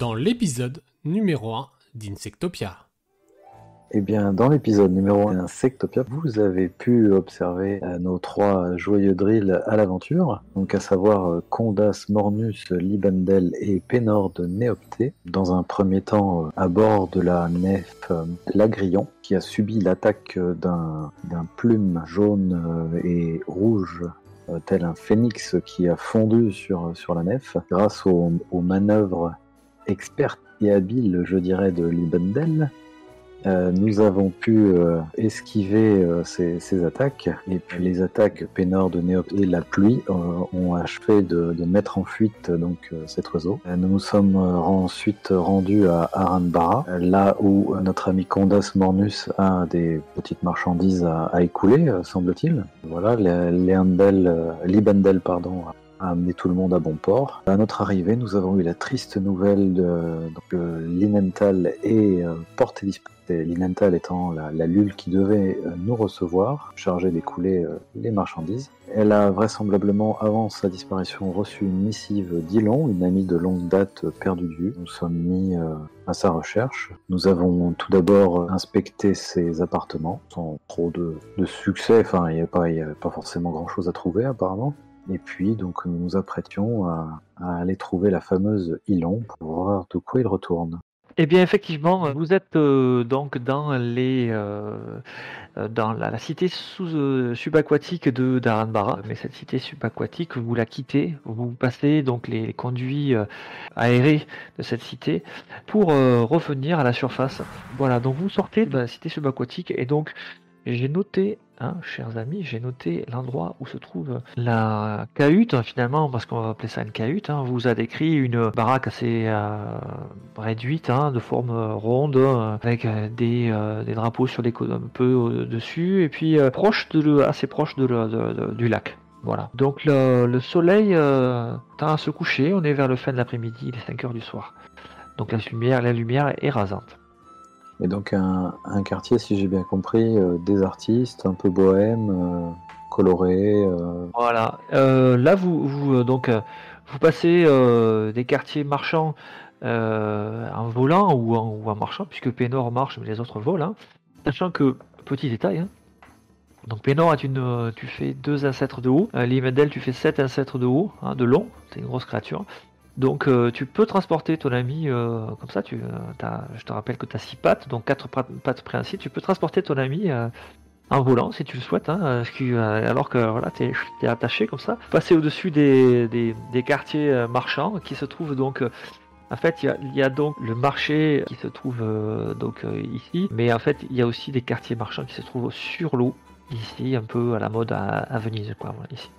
dans l'épisode numéro 1 d'Insectopia. Eh bien, dans l'épisode numéro 1 d'Insectopia, vous avez pu observer euh, nos trois joyeux drills à l'aventure, donc à savoir euh, Condas, Mornus, Libandel et Pénor de Néopté. Dans un premier temps, euh, à bord de la nef Lagrillon, qui a subi l'attaque d'un plume jaune et rouge tel un phénix qui a fondu sur, sur la nef, grâce aux manœuvres expertes et habiles, je dirais, de Libandel. Euh, nous avons pu euh, esquiver euh, ces, attaques et puis les attaques Pénor de Néop et la pluie ont achevé de, mettre en fuite donc cet oiseau. Nous nous sommes ensuite rendus à Aranbara, là où notre ami Condas Mornus a des petites marchandises à, à écouler, semble-t-il. Voilà, Leandel, Libandel pardon, a amené tout le monde à bon port. À notre arrivée, nous avons eu la triste nouvelle que Linenthal est euh, porté disparu. Et Linenthal étant la, la lule qui devait euh, nous recevoir, chargée d'écouler euh, les marchandises. Elle a vraisemblablement, avant sa disparition, reçu une missive d'Ilon, une amie de longue date euh, perdue de vue. Nous sommes mis à sa recherche. Nous avons tout d'abord inspecté ses appartements, sans trop de, succès. Enfin, il n'y a pas, il y a pas forcément grand-chose à trouver apparemment. Et puis, donc, nous nous apprêtions à, aller trouver la fameuse Ilon pour voir de quoi il retourne. Eh bien, effectivement, vous êtes euh, donc dans euh, euh, la, cité sous euh, subaquatique de d'Aranbara. Mais cette cité subaquatique, vous la quittez, vous passez donc les, les conduits aérés de cette cité pour revenir à la surface. Voilà, donc vous sortez de la cité subaquatique et donc j'ai noté, hein, chers amis, j'ai noté l'endroit où se trouve la cahute, hein, finalement, parce qu'on va appeler ça une cahute. Hein. Vous a décrit une baraque assez euh, réduite, hein, de forme ronde, euh, avec euh, des, des drapeaux sur les côtés un peu au-dessus, et puis proche de, assez proche de, du lac. Voilà. Donc le, le soleil tend à se coucher, on est vers le fin de l'après-midi, il est 5 heures du soir. Donc la lumière, la lumière est rasante. Et donc, un, quartier, si j'ai bien compris, euh, des artistes, un peu bohème, euh, coloré. euh, Voilà. Là, vous, vous donc vous passez des quartiers marchands en volant ou en, ou en marchant, puisque Pénor marche, mais les autres volent. hein. Sachant que petit détail. hein, donc Pénor tu fais deux ancêtres de haut. Limendel, tu fais sept ancêtres de haut, hein, de long. C'est une grosse créature. Donc euh, tu peux transporter ton ami euh, comme ça. Tu, euh, t'as- je te rappelle que tu as six pattes, donc quatre pattes, pattes préincides. Tu peux transporter ton ami en volant si tu le souhaites, hein, alors que voilà, tu es, attaché comme ça. Passer au-dessus des, quartiers marchands qui se trouvent donc. en fait, il y, a, donc le marché qui se trouve donc ici, mais en fait, il y a aussi des quartiers marchands qui se trouvent sur l'eau, ici, un peu à la mode à, Venise, quoi, ici.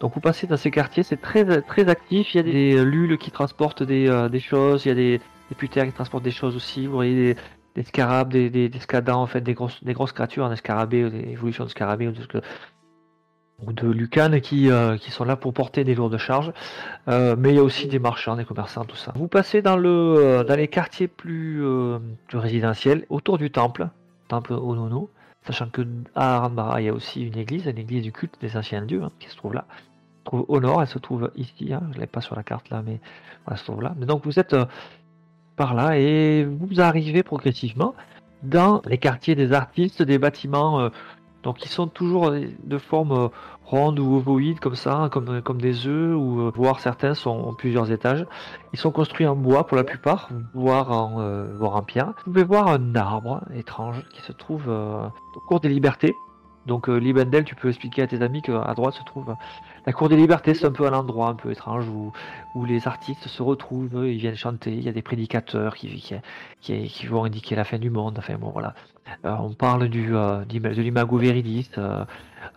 Donc vous passez dans ces quartiers, c'est très très actif. Il y a des lules qui transportent des, euh, des choses, il y a des, des qui transportent des choses aussi. Vous voyez des, des scarabs, des, des, des en fait, des grosses, des grosses créatures, un scarabée, ou des évolutions de scarabées ou de, lucanes qui, euh, qui sont là pour porter des lourdes charges. Euh, mais il y a aussi des marchands, des commerçants, tout ça. Vous passez dans, le, dans les quartiers plus, plus résidentiels, autour du temple, temple Onono, sachant que à Arambara, il y a aussi une église, une église du culte des anciens dieux, hein, qui se trouve là. Au nord, elle se trouve ici, hein, je ne l'ai pas sur la carte là, mais elle se trouve là. Donc vous êtes euh, par là et vous arrivez progressivement dans les quartiers des artistes, des bâtiments euh, donc qui sont toujours de forme euh, ronde ou ovoïde comme ça, comme, comme des œufs, ou euh, voire certains sont en plusieurs étages. Ils sont construits en bois pour la plupart, voire en, euh, voire pierre. Vous pouvez voir un arbre étrange qui se trouve euh, au cours des libertés. Donc euh, Libendel, tu peux expliquer à tes amis qu'à droite se trouve la cour des libertés, c'est un peu un endroit un peu étrange où, où les artistes se retrouvent, ils viennent chanter, il y a des prédicateurs qui, qui, qui, qui vont indiquer la fin du monde. Enfin bon voilà. Euh, on parle du, euh, de l'imago veridis, euh,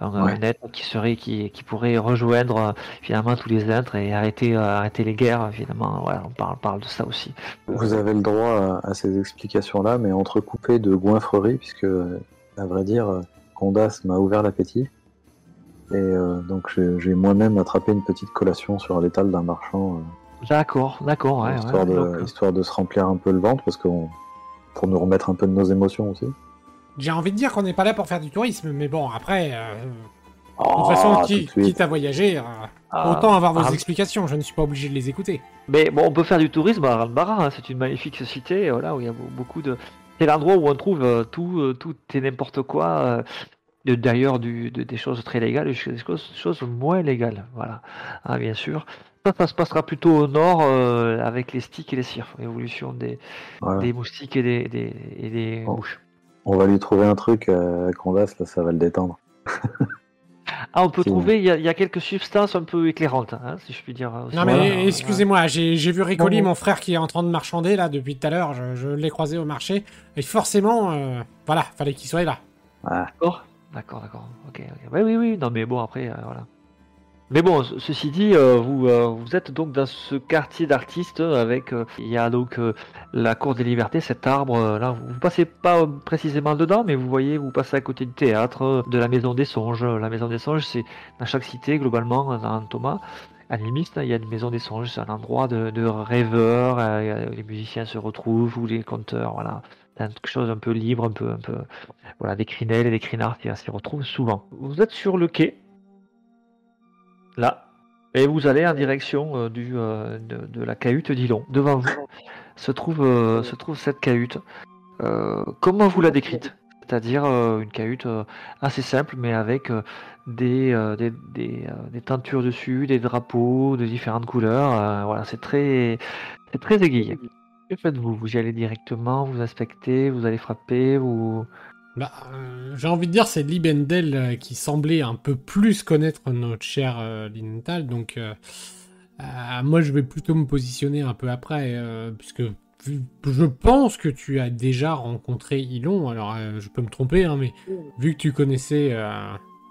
un, Ouais. être qui serait qui, qui pourrait rejoindre finalement tous les êtres et arrêter arrêter les guerres finalement. Voilà, on parle parle de ça aussi. Vous avez le droit à, à ces explications-là, mais entrecoupées de goinfreries, puisque, à vrai dire, Condas m'a ouvert l'appétit. Et euh, donc j'ai moi-même attrapé une petite collation sur l'étal d'un marchand, euh, D'accord, d'accord, ouais, histoire, ouais, de, donc, euh, histoire de se remplir un peu le ventre, parce qu'on pour nous remettre un peu de nos émotions aussi. J'ai envie de dire qu'on n'est pas là pour faire du tourisme, mais bon, après, euh, De toute Oh, façon, tout qui, de quitte à voyager, euh, Ah, autant avoir vos ah, explications. Je ne suis pas obligé de les écouter. Mais bon, on peut faire du tourisme à Ranbara, hein, c'est une magnifique cité, voilà, où il y a be- beaucoup de. C'est l'endroit où on trouve euh, tout, euh, tout et n'importe quoi. euh, D'ailleurs, de- des choses très légales, et des choses, choses moins légales, voilà, Ah, bien sûr. Ça, ça se passera plutôt au nord euh, avec les sticks et les cirques, l'évolution des, Voilà. des moustiques et des, des, et des Bon. mouches. On va lui trouver un truc euh, à Condas, là, ça va le détendre. Ah, on peut trouver, il y, a- il y a quelques substances un peu éclairantes, hein, si je puis dire. aussi. Non mais Voilà. excusez-moi, j'ai j'ai vu Ricoli, Non, mon frère, qui est en train de marchander là depuis tout à l'heure. Je, je l'ai croisé au marché et forcément, euh, voilà, fallait qu'il soit là. Ah, D'accord, d'accord, d'accord. Ok, ok. Oui, oui, oui. Non, mais bon, après, euh, voilà. Mais bon, ce- ceci dit, euh, vous, euh, vous êtes donc dans ce quartier d'artistes avec, euh, il y a donc euh, la Cour des Libertés, cet arbre euh, là. Vous passez pas euh, précisément dedans, mais vous voyez, vous passez à côté du théâtre, de la Maison des Songes. La Maison des Songes, c'est dans chaque cité globalement, dans Thomas. Animiste, il y a une maison des songes, c'est un endroit de, de rêveurs, euh, les musiciens se retrouvent, ou les conteurs, voilà. Quelque chose un peu libre, un peu, un peu, voilà, des crinelles et des crinards qui s'y retrouvent souvent. Vous êtes sur le quai, là, et vous allez en direction euh, euh, de, la cahute d'Ilon. Devant vous se trouve, euh, cette cahute. Comment vous la décrite? C'est-à-dire une cahute assez simple, mais avec des, des, des, des tentures dessus, des drapeaux de différentes couleurs. voilà, c'est très, très aiguillé. Que faites-vous? Vous y allez directement, vous inspectez, vous allez frapper, vous... Bah, euh, j'ai envie de dire, c'est Libendel euh, qui semblait un peu plus connaître notre cher euh, Linenthal, donc euh, moi je vais plutôt me positionner un peu après, puisque je pense que tu as déjà rencontré Ilon, alors je peux me tromper, hein, mais vu que tu connaissais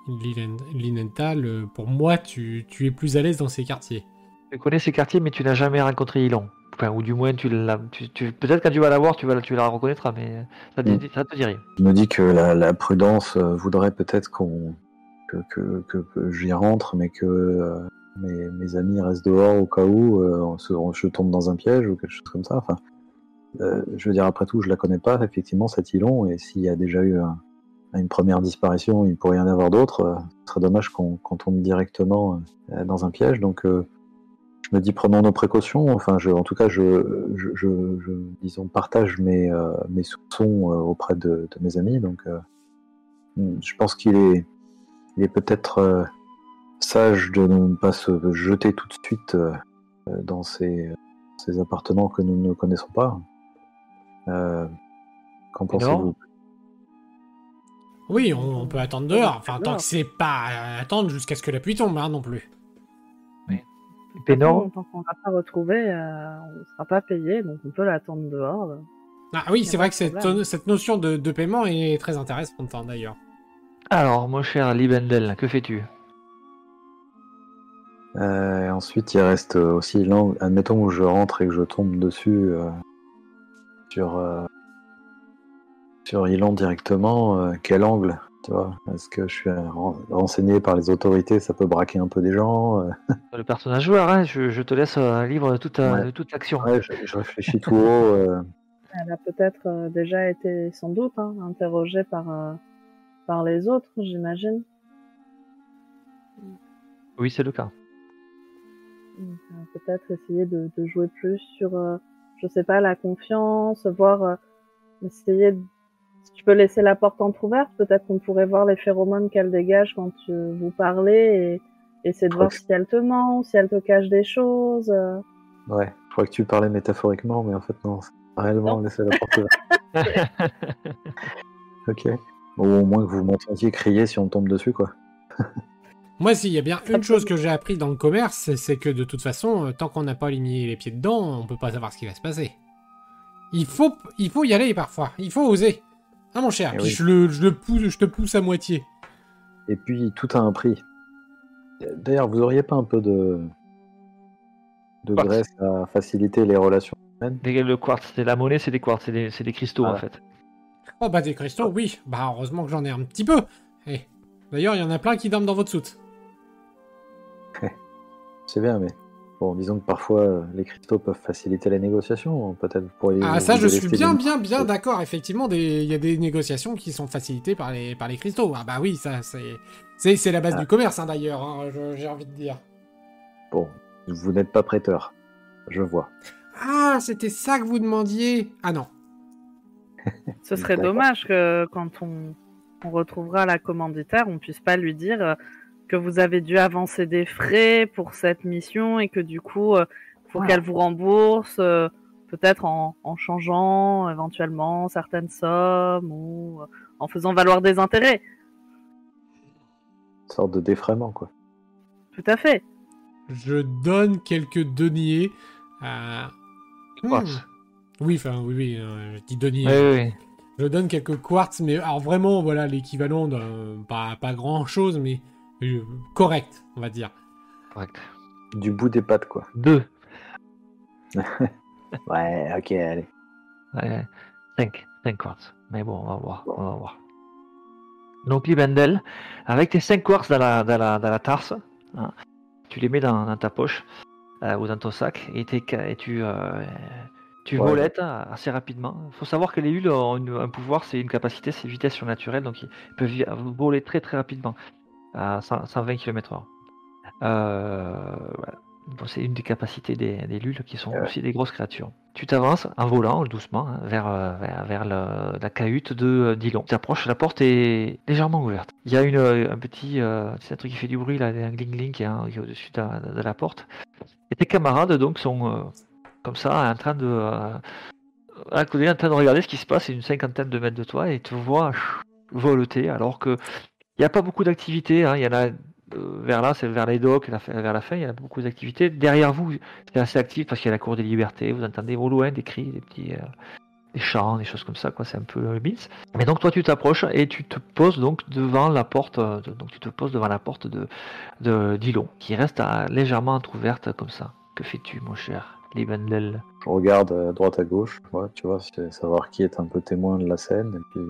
Linen- Linenthal, pour moi tu, tu es plus à l'aise dans ces quartiers. Tu connais ces quartiers, mais tu n'as jamais rencontré Ilon. Enfin, ou du moins, tu. Tu, tu- Peut-être quand tu vas la voir, tu, vas, la- tu la reconnaîtras, mais ça, te- Mm. ça te dit rien. je me dis que la, la prudence euh, voudrait peut-être qu'on que, que, que- que j'y rentre, mais que euh, mes, mes amis restent dehors au cas où euh, se- je tombe dans un piège ou quelque chose comme ça. Enfin, euh, je veux dire, après tout, je la connais pas, effectivement, cet Ilon, et s'il y a déjà eu un- une première disparition, il pourrait y en avoir d'autres. euh, ce serait dommage qu'on qu'on tombe directement euh, dans un piège. Donc, euh, je me dis, prenons nos précautions. Enfin, je, en tout cas, je, je, je- je, disons, partage mes, euh, mes soupçons euh, auprès de, de mes amis. Donc, euh, je pense qu'il est, il est peut-être euh, sage de ne pas se jeter tout de suite dans ces, ces appartements que nous ne connaissons pas. Euh, Qu'en pensez-vous? Oui, on, on peut attendre dehors, enfin tant que c'est pas à attendre jusqu'à ce que la pluie tombe hein, non plus. Pénor, Tant qu'on ne l'a pas retrouvé, euh, on ne sera pas payé, donc on peut l'attendre dehors. Ah oui, c'est vrai que cette, notion de, de paiement est très intéressante hein, d'ailleurs. Alors, mon cher Libendel, que fais-tu? Euh, ensuite, il reste aussi l'angle. Admettons que je rentre et que je tombe dessus euh, sur euh, sur Ilan directement. euh, quel angle? Tu vois Est-ce que je suis ren- renseigné par les autorités Ça peut braquer un peu des gens. euh. Le personnage joueur, hein, je, je te laisse euh, libre de toute, euh, Ouais. de toute action. Ouais, je, je réfléchis tout haut. euh, Elle a peut-être euh, déjà été, sans doute, hein, interrogée par, euh, par les autres, j'imagine. Oui, c'est le cas. Euh, Peut-être essayer de, de jouer plus sur, euh, je sais pas, la confiance, voir, euh, essayer de... Si tu peux laisser la porte entrouverte, peut-être qu'on pourrait voir les phéromones qu'elle dégage quand tu, vous parlez et essayer de voir que- si elle te ment, si elle te cache des choses. euh. ouais, je crois que tu parlais métaphoriquement, mais en fait, non. c'est Réellement, Non. laisser la porte ouverte. Ok. Ou au moins que vous m'entendiez crier si on tombe dessus, quoi. Moi, s'il y a bien une chose que j'ai appris dans le commerce, c'est- que de toute façon, euh, tant qu'on n'a pas mis les pieds dedans, on peut pas savoir ce qui va se passer. Il faut, il faut y aller parfois. Il faut oser. Ah mon cher, Eh puis oui. je, le, je, le pousse, je te pousse à moitié. Et puis, tout a un prix. D'ailleurs, vous auriez pas un peu de, de Quartz. graisse à faciliter les relations humaines? Le quartz, c'est la monnaie, c'est des quartz, c'est des, c'est des cristaux en fait. Oh bah des cristaux, oui. Bah heureusement que j'en ai un petit peu. Eh. D'ailleurs, il y en a plein qui dorment dans votre soute. C'est bien, mais Bon, disons que parfois euh, les cristaux peuvent faciliter les négociations. Peut-être vous pourriez. Ah, ça, je suis bien, bien, bien d'accord. Effectivement, il y a des négociations qui sont facilitées par les, par les cristaux. Ah, bah oui, ça, c'est. C'est la base Ah. du commerce, hein, d'ailleurs, hein, j'ai envie de dire. Bon, vous n'êtes pas prêteur. Je vois. Ah, c'était ça que vous demandiez Ah non. Ce serait dommage que quand on, on retrouvera la commanditaire, on puisse pas lui dire euh, que vous avez dû avancer des frais pour cette mission et que du coup, euh, faut qu'elle vous rembourse, euh, peut-être en, en changeant éventuellement certaines sommes ou euh, en faisant valoir des intérêts. Une sorte de défraiement, quoi. Tout à fait. Je donne quelques deniers à. Quartz. Hmm. Oui, enfin, oui, oui, euh, je dis deniers. Oui, oui, oui. Je donne quelques quartz, mais alors vraiment, voilà, l'équivalent d'un. Pas, pas grand chose, mais euh, correct, on va dire. Correct. Du bout des pattes, quoi. Deux. Ouais, ok, allez. Ouais, 5, 5 quartz. Mais bon, on va voir, on va voir. Donc Libendel, avec tes 5 quartz dans la, dans la, dans la tarse, hein, tu les mets dans, dans ta poche euh, ou dans ton sac et, et tu, euh, tu Ouais. volettes assez rapidement. Il faut savoir que les hules ont une- un pouvoir, c'est une capacité, c'est une vitesse surnaturelle, donc ils peuvent voler très très rapidement à 100 120 km/h. Euh, voilà. Bon, c'est une des capacités des, des lules qui sont Ouais. aussi des grosses créatures. Tu t'avances en volant doucement hein, vers, euh, vers, vers le- la cahute de euh, Dillon. Tu approches, la porte est légèrement ouverte. Il y a une, euh, un petit euh, c'est un truc qui fait du bruit, là, un gling-gling qui est, hein, qui est au-dessus de, la- de la porte. Et tes camarades donc sont euh, comme ça en train de à côté, en train de regarder ce qui se passe, une cinquantaine de mètres de toi et te voient voleter alors que il n'y a pas beaucoup d'activités. hein. Il y en a euh, vers là, c'est vers les docks, vers la fin, il y a beaucoup d'activités. Derrière vous, c'est assez actif parce qu'il y a la cour des libertés. Vous entendez au loin des cris, des petits, euh, des chants, des choses comme ça. Quoi, c'est un peu le. Mais donc toi, tu t'approches et tu te poses donc devant la porte. euh, donc tu te poses devant la porte de de Dillon, qui reste euh, légèrement entrouverte comme ça. Que fais-tu, mon cher Libendel Je regarde à droite à gauche, tu vois, savoir qui est un peu témoin de la scène. Et puis,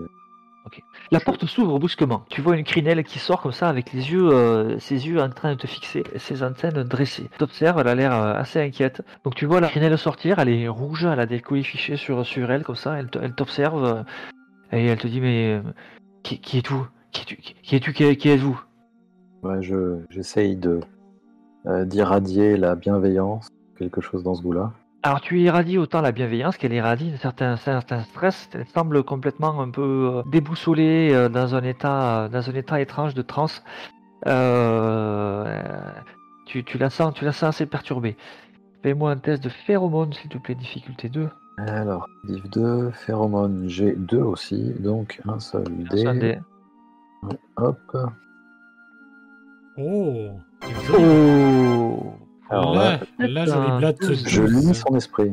La porte s'ouvre brusquement. Tu vois une crinelle qui sort comme ça avec les yeux, euh, ses yeux en train de te fixer, ses antennes dressées. T'observes, elle a l'air euh, assez inquiète. Donc tu vois la crinelle sortir, elle est rouge, elle a des colis fichés sur, elle comme ça, elle, t'observe euh, et elle te dit mais qui, es-tu? Qui es-tu? Qui êtes-vous? Ouais, je j'essaye de d'irradier la bienveillance, quelque chose dans ce goût-là. Alors tu irradies autant la bienveillance qu'elle irradie certains, certains stress. Elle semble complètement un peu euh, déboussolée euh, dans un état, dans un état étrange de transe. Euh, tu, tu la sens, tu la sens assez perturbée. Fais-moi un test de phéromone s'il te plaît, difficulté 2. Alors, div 2, phéromone, j'ai 2 aussi, donc un seul Un seul dé. dé. Hop. Oh Oh Alors là, là, là, joli blatte. je lis son esprit.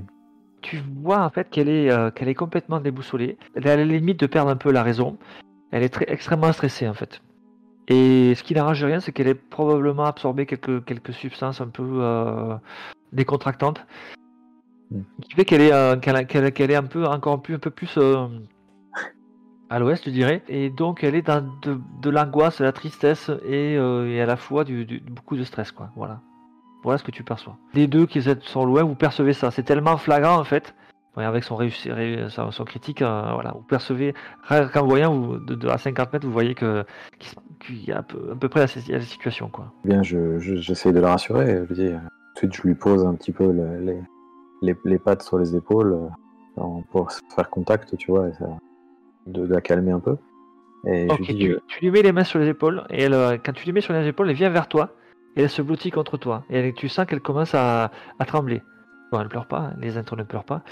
tu vois en fait qu'elle est, euh, qu'elle est complètement déboussolée. Elle est à la limite de perdre un peu la raison. Elle est très, extrêmement stressée en fait. Et ce qui n'arrange rien, c'est qu'elle ait probablement absorbé quelques, quelques substances un peu euh, décontractantes. Ce qui fait qu'elle est, euh, qu'elle, a- qu'elle- qu'elle est un peu, encore plus, un peu plus euh, à l'ouest, je dirais. Et donc elle est dans de, de l'angoisse, de la tristesse et, euh, et à la fois du, du- beaucoup de stress. Quoi. Voilà. Voilà ce que tu perçois. Les deux qui sont loin, vous percevez ça. C'est tellement flagrant en fait. Avec son, réussi- ré- son, son critique, euh, voilà, vous percevez, qu'en voyant vous, de, de- à 50 mètres, vous voyez qu'il y a à peu, à peu près la, la situation. Quoi. Eh Bien, je, je- j'essaye de la rassurer. Je lui dis, euh, tout de suite, je lui pose un petit peu le- les, les, les pattes sur les épaules euh, pour faire contact, tu vois, et ça, de, de la calmer un peu. Et Ok, je lui dis, tu, tu lui mets les mains sur les épaules, et elle, euh, quand tu lui mets sur les épaules, elle vient vers toi, et elle se blottit contre toi. Et elle- tu sens qu'elle commence à, à trembler. Bon, elle pleure pas, hein, les êtres ne pleurent pas,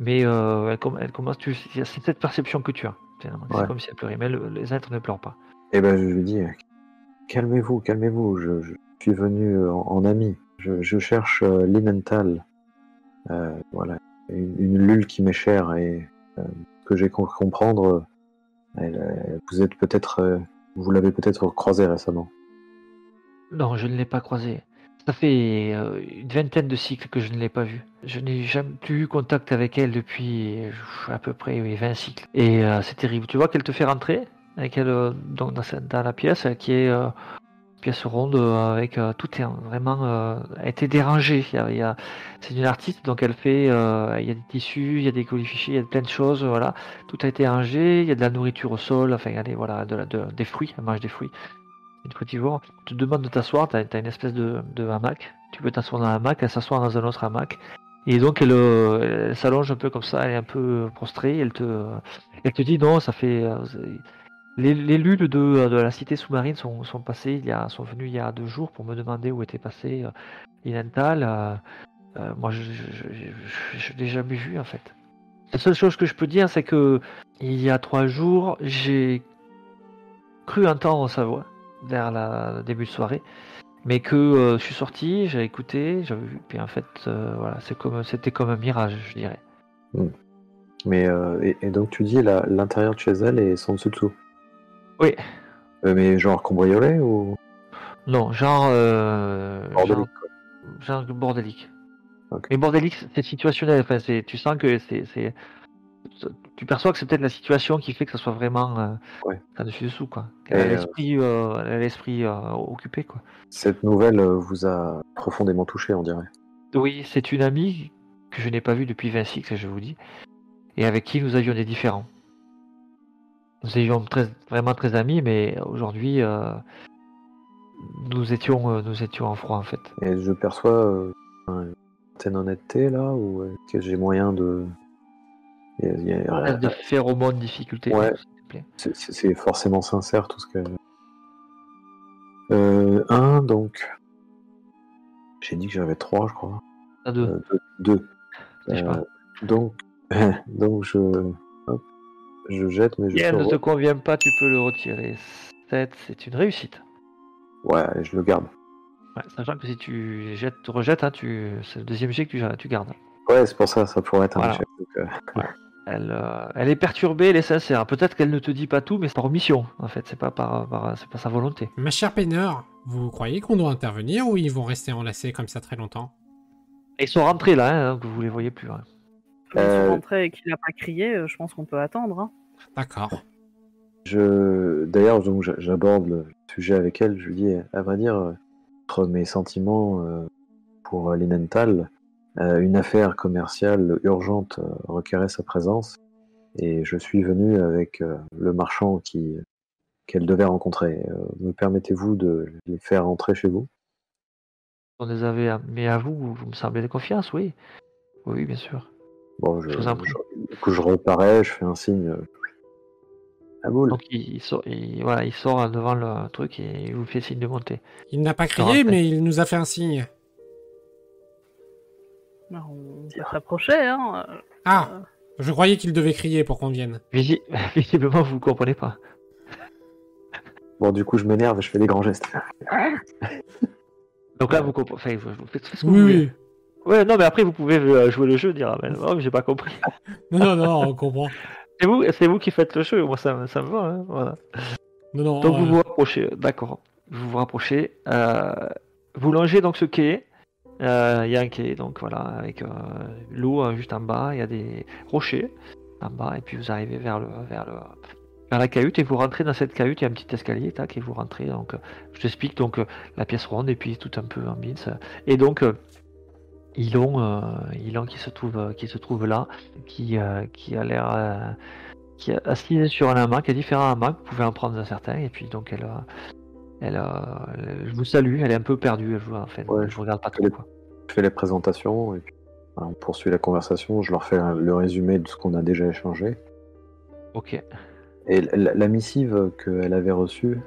mais euh, elle, com- elle commence, tu, c'est cette perception que tu as. finalement. C'est comme si elle pleurait, mais le- les êtres ne pleurent pas. eh ben, je lui dis, calmez-vous, calmez-vous. Je, je suis venu euh, en, en ami. Je, je cherche euh. Euh, voilà, une, une lule qui m'est chère et que j'ai compris comprendre. elle, vous êtes peut-être, vous l'avez peut-être croisée récemment. Non, je ne l'ai pas croisée. Ça fait euh, une vingtaine de cycles que je ne l'ai pas vue. Je n'ai jamais plus eu contact avec elle depuis euh, à peu près oui, 20 cycles. Et euh, c'est terrible. Tu vois qu'elle te fait rentrer, avec elle, donc dans, la pièce, qui est, pièce ronde avec tout est vraiment a été dérangé. C'est une artiste donc elle fait il y a des tissus, il y a des colifichés, il y a plein de choses voilà. Tout a été rangé, il y a de la nourriture au sol, enfin il y a des voilà de, la- de- des fruits, elle mange des fruits. Une fruitivore. On te demande de t'asseoir, tu as, une espèce de, hamac. Tu peux t'asseoir dans un hamac, elle s'assoit dans un autre hamac. Et donc elle, euh, elle s'allonge un peu comme ça, elle est un peu prostrée, elle te elle te dit non, ça fait euh, les, les de, de la cité sous-marine sont, sont passés il y a, sont venus il y a deux jours pour me demander où était passé euh, Inental. Euh, euh, moi, je ne l'ai jamais vu en fait. La seule chose que je peux dire, c'est que il y a trois jours, j'ai cru entendre sa voix vers la- le début de soirée, mais que euh, je suis sorti, j'ai écouté, j'avais vu, puis en fait, euh, voilà, c'est comme, c'était comme un mirage, je dirais. Mais euh, et, et donc tu dis l'intérieur de chez elle et son dessous dessous. Oui. Mais genre cambriolé ou? Non, genre, genre bordélique quoi. genre bordélique. Mais bordélique, c'est situationnel. Enfin, c'est, tu sens que c'est, tu perçois que c'est peut-être la situation qui fait que ça soit vraiment euh, Ouais. ça dessus dessous quoi. A euh, l'esprit, euh, a l'esprit euh, occupé quoi. Cette nouvelle vous a profondément touché, on dirait. Oui, c'est une amie que je n'ai pas vue depuis 20 cycles, je vous dis, et avec qui nous avions des différends. Nous étions très, vraiment très amis, mais aujourd'hui, nous étions, nous étions en froid en fait. Et je perçois une certaine honnêteté là, ou est-ce que j'ai moyen de. Il y a- il y a- de phéromones, difficultés, Ouais. C'est- forcément sincère tout ce que. Euh, un, donc. J'ai dit que j'avais trois, je crois. À deux. Euh, deux. deux. Euh, donc, donc je. hop, je jette, mais je. Si elle ne te convient pas, tu peux le retirer. 7, c'est une réussite. Ouais, je le garde. Ouais, sachant que si tu jettes, tu rejettes, hein, tu... c'est le deuxième jet que tu, tu gardes. Ouais, c'est pour ça, ça pourrait être un Voilà. échec. donc, euh, Elle, euh, elle est perturbée, elle est sincère. Peut-être qu'elle ne te dit pas tout, mais c'est par omission, en fait. C'est pas par, par- c'est pas sa volonté. Ma chère Peineur, vous croyez qu'on doit intervenir ou ils vont rester enlacés comme ça très longtemps? Ils sont rentrés là, hein, que vous les voyez plus. hein. Comme ils Euh, sont rentrés et qu'il n'a pas crié, euh, je pense qu'on peut attendre. hein. D'accord. Je, d'ailleurs, donc j'aborde le sujet avec elle. Je lui dis, à vrai dire, euh, entre mes sentiments euh, pour euh, Linenthal, euh, une affaire commerciale urgente euh, requérait sa présence, et je suis venu avec euh, le marchand qui qu'elle devait rencontrer. Euh, me permettez-vous de les faire entrer chez vous? On les avait, mais à vous, vous me semblez de confiance, oui. Oui, bien sûr. Bon, je, Je vous en prie. je- du coup, je reparais, je fais un signe. euh, à boule. Donc il, il sort, il- voilà, il sort devant le truc et il vous fait signe de monter. Il n'a pas crié, mais il nous a fait un signe. Alors, on peut s'approcher. Hein. euh, Ah, euh, je croyais qu'il devait crier pour qu'on vienne. Visi- Visiblement, vous ne comprenez pas. Bon, du coup, je m'énerve et je fais des grands gestes. Donc là, vous comprenez. Enfin, vous, vous faites ce que vous Oui, voulez. oui. Ouais, non, mais après, vous pouvez euh, jouer le jeu, dire, ah, ben, oh, mais j'ai pas compris. Non, non, non, on comprend. C'est vous, c'est vous qui faites le jeu, moi ça, me- ça me va. hein, voilà. Non, non. Donc euh, vous vous rapprochez, d'accord. Vous vous rapprochez. euh, vous longez donc ce quai. Euh, Il y a un quai, donc voilà, avec euh, l'eau hein, juste en bas. Il y a des rochers en bas, et puis vous arrivez vers le, vers la cahute et vous rentrez dans cette cahute. Il y a un petit escalier, tac, et vous rentrez. Donc, euh, je t'explique donc la pièce ronde et puis tout un peu en bits. Et donc euh, Ilon, euh, Ilon qui se trouve, qui se trouve là, qui, qui a l'air euh, qui est assise sur un hamac, il y a différents hamacs, vous pouvez en prendre certains, et puis donc elle, elle, je vous salue, elle est un peu perdue, elle vous, en fait, Ouais, je vous regarde pas trop les- quoi. Je fais les présentations et puis on poursuit la conversation. Je leur fais le résumé de ce qu'on a déjà échangé. Ok. Et la, la missive qu'elle avait reçue,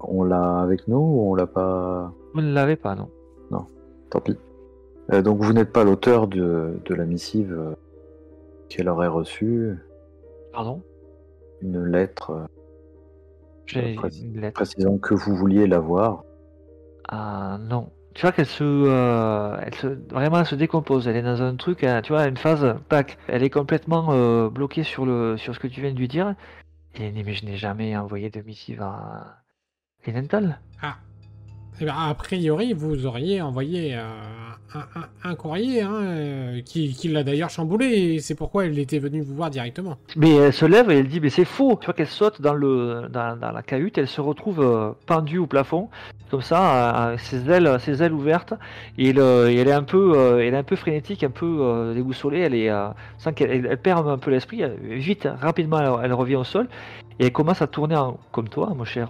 on l'a avec nous ou on l'a pas? Vous ne l'avez pas, non Tant pis. Euh, donc vous n'êtes pas l'auteur de, de la missive euh, qu'elle aurait reçue, Pardon? Une lettre euh, J'ai une lettre. précisant que vous vouliez la voir. Ah non. Tu vois qu'elle se, euh, elle se, vraiment elle se décompose. Elle est dans un truc, hein, tu vois, une phase, tac. Elle est complètement euh, bloquée sur le, sur ce que tu viens de lui dire. Et mais je n'ai jamais envoyé de missive à Linenthal. Ah, Eh a priori, vous auriez envoyé euh, un, courrier hein, euh, qui, l'a d'ailleurs chamboulé et c'est pourquoi elle était venue vous voir directement. Mais elle se lève et elle dit mais c'est faux. Tu vois qu'elle saute dans le dans, la cahute, elle se retrouve euh, pendue au plafond comme ça, avec ses ailes ses ailes ouvertes elle est un peu elle un peu frénétique, un peu déboussolée. Elle perd un peu l'esprit. Vite, rapidement, elle, revient au sol et elle commence à tourner comme toi, mon cher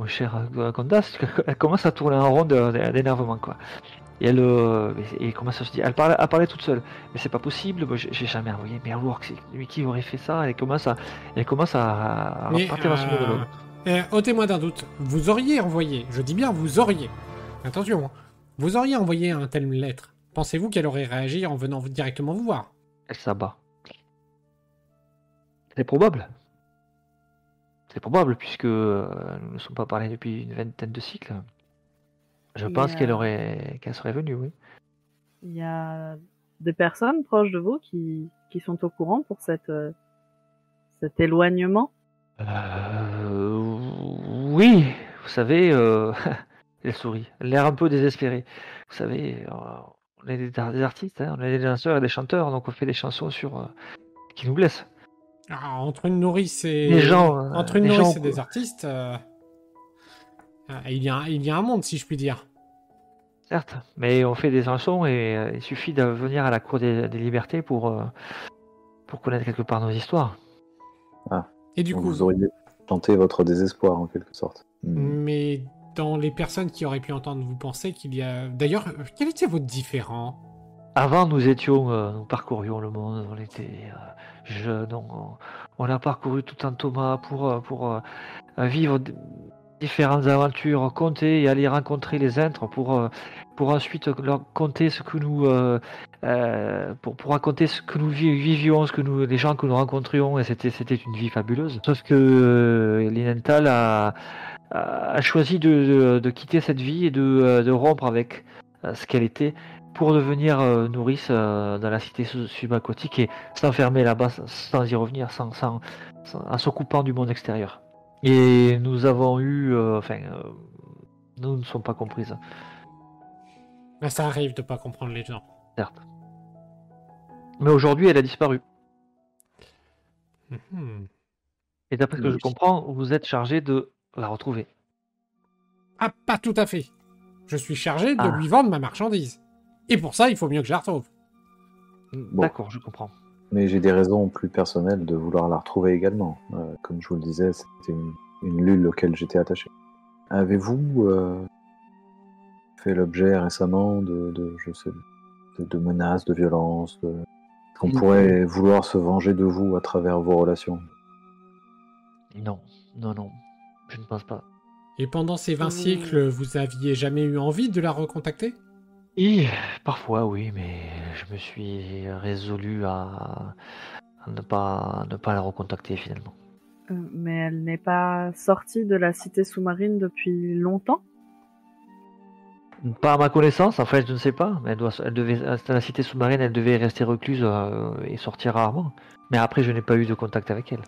mon cher Condas. Elle commence à tourner en rond d'énervement quoi. Et elle, euh, et commence à se dire, elle parle, elle parlait toute seule mais c'est pas possible, moi j'ai jamais envoyé c'est lui qui aurait fait ça, elle commence à, elle commence à, à Mais, partir dans ce euh, monologue. euh, ôtez-moi d'un doute, vous auriez envoyé, je dis bien vous auriez, attention, hein, vous auriez envoyé un tel lettre. Pensez-vous qu'elle aurait réagi en venant directement vous voir? Elle s'abat. C'est probable. C'est probable, puisque euh, nous ne sommes pas parlé depuis une vingtaine de cycles. Je pense qu'elle aurait qu'elle serait venue, oui. Il y a des personnes proches de vous qui, qui sont au courant pour cette, euh, cet éloignement. Euh, oui, vous savez, euh, elle sourit, elle a l'air un peu désespérée. Vous savez, on est des, artistes, hein, on est des danseurs et des chanteurs, donc on fait des chansons sur qui nous blessent. Ah, Entre une nourrice et... Les gens, euh, Entre une nourrice gens- et des artistes, euh, ah, il, y a, un- il y a un monde, si je puis dire. Certes, mais on fait des chansons et euh, il suffit de venir à la cour des, des libertés pour, euh, pour connaître quelque part nos histoires. Et du Donc coup, vous auriez chanté votre désespoir en quelque sorte. Hmm. mais dans les personnes qui auraient pu entendre, vous pensez qu'il y a... D'ailleurs, euh, quel était votre différent? Avant, nous étions, euh, nous parcourions le monde, on était euh, jeunes, on, a parcouru tout un Thomas pour, euh, euh, euh, vivre différentes aventures, compter et aller rencontrer les êtres pour, euh, ensuite leur conter ce que nous, euh, euh, pour, raconter ce que nous vi- vivions, ce que nous, les gens que nous rencontrions, et c'était, une vie fabuleuse. Sauf que euh, Linenthal a, a choisi de, quitter cette vie et de, euh, rompre avec euh, ce qu'elle était pour devenir euh, nourrice euh, dans la cité sub- subaquatique et s'enfermer là-bas sans- y revenir, sans, sans, sans- en se coupant du monde extérieur. Et nous avons eu, euh, enfin, nous ne sommes pas comprises, Ah, Ça arrive de pas comprendre les gens. certes. Mais aujourd'hui, elle a disparu. Mhm. Et d'après ce que je comprends, vous êtes chargé de la retrouver. Ah, pas tout à fait. Je suis chargé de Ah. lui vendre ma marchandise. Et pour ça, il faut mieux que je la retrouve. D'accord, je comprends. Mais j'ai des raisons plus personnelles de vouloir la retrouver également. Euh, comme je vous le disais, c'était une, une lule auquel j'étais attaché. Avez-vous euh, fait l'objet récemment de, de, je sais, de, de menaces, de violences de- Qu'on Mm. pourrait vouloir se venger de vous à travers vos relations? Non, non, non, je ne pense pas. Et pendant ces 20 Mmh. siècles, vous aviez jamais eu envie de la recontacter? Et parfois, oui, mais je me suis résolu à, à ne, pas, ne pas la recontacter finalement. Euh, mais elle n'est pas sortie de la cité sous-marine depuis longtemps? Pas à ma connaissance, en fait, je ne sais pas. Mais elle, doit, elle devait, dans la cité sous-marine, elle devait rester recluse euh, et sortir rarement. Mais après, je n'ai pas eu de contact avec elle.